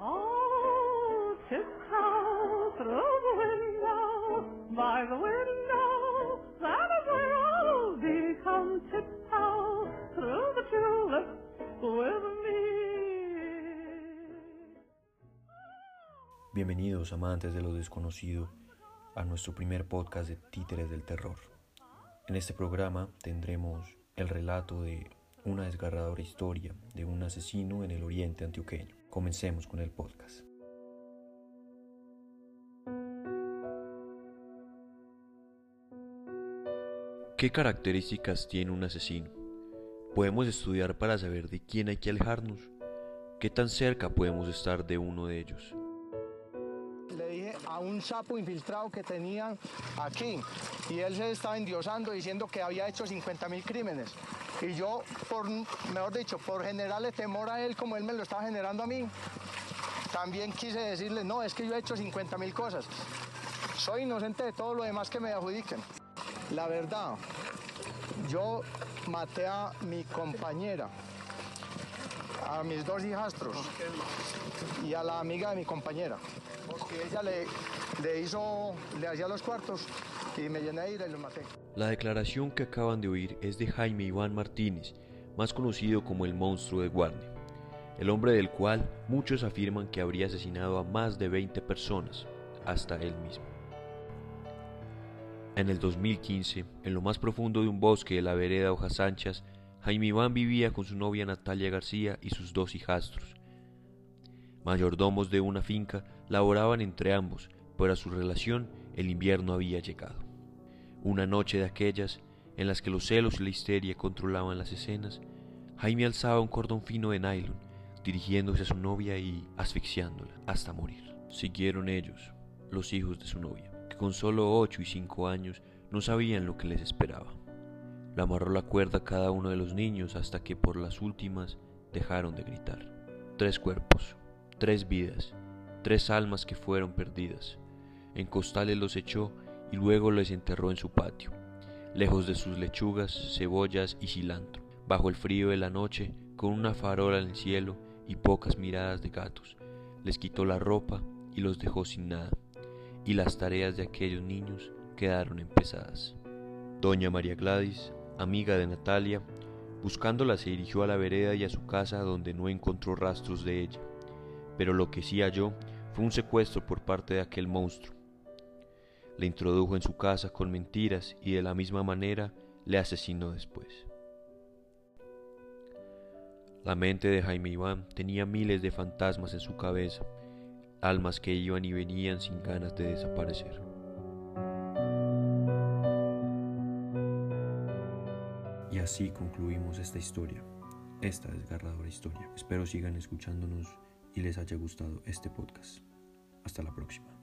Oh, the window, by the window, Bienvenidos amantes de lo desconocido a nuestro primer podcast de Títeres del Terror. En este programa tendremos el relato de una desgarradora historia de un asesino en el oriente antioqueño. Comencemos con el podcast. ¿Qué características tiene un asesino? Podemos estudiar para saber de quién hay que alejarnos. ¿Qué tan cerca podemos estar de uno de ellos? Le dije a un sapo infiltrado que tenían aquí y él se estaba endiosando diciendo que había hecho 50 mil crímenes. Y yo, por, mejor dicho, por generarle temor a él como él me lo estaba generando a mí, también quise decirle, no, es que yo he hecho 50 mil cosas. Soy inocente de todo lo demás que me adjudiquen. La verdad, yo maté a mi compañera, a mis dos hijastros y a la amiga de mi compañera. Porque ella le, le hizo, le hacía los cuartos y me llené de ira y los maté. La declaración que acaban de oír es de Jaime Iván Martínez, más conocido como el monstruo de Guarne, el hombre del cual muchos afirman que habría asesinado a más de 20 personas, hasta él mismo. En el 2015, en lo más profundo de un bosque de la vereda Hojas Anchas, Jaime Iván vivía con su novia Natalia García y sus dos hijastros. Mayordomos de una finca laboraban entre ambos, pero a su relación el invierno había llegado. Una noche de aquellas, en las que los celos y la histeria controlaban las escenas, Jaime alzaba un cordón fino de nylon, dirigiéndose a su novia y asfixiándola hasta morir. Siguieron ellos, los hijos de su novia con solo ocho y cinco años no sabían lo que les esperaba. Le amarró la cuerda a cada uno de los niños hasta que por las últimas dejaron de gritar. Tres cuerpos, tres vidas, tres almas que fueron perdidas. En costales los echó y luego les enterró en su patio, lejos de sus lechugas, cebollas y cilantro, bajo el frío de la noche, con una farola en el cielo y pocas miradas de gatos. Les quitó la ropa y los dejó sin nada y las tareas de aquellos niños quedaron empezadas. Doña María Gladys, amiga de Natalia, buscándola se dirigió a la vereda y a su casa donde no encontró rastros de ella, pero lo que sí halló fue un secuestro por parte de aquel monstruo. Le introdujo en su casa con mentiras y de la misma manera le asesinó después. La mente de Jaime Iván tenía miles de fantasmas en su cabeza, almas que iban y venían sin ganas de desaparecer. Y así concluimos esta historia, esta desgarradora historia. Espero sigan escuchándonos y les haya gustado este podcast. Hasta la próxima.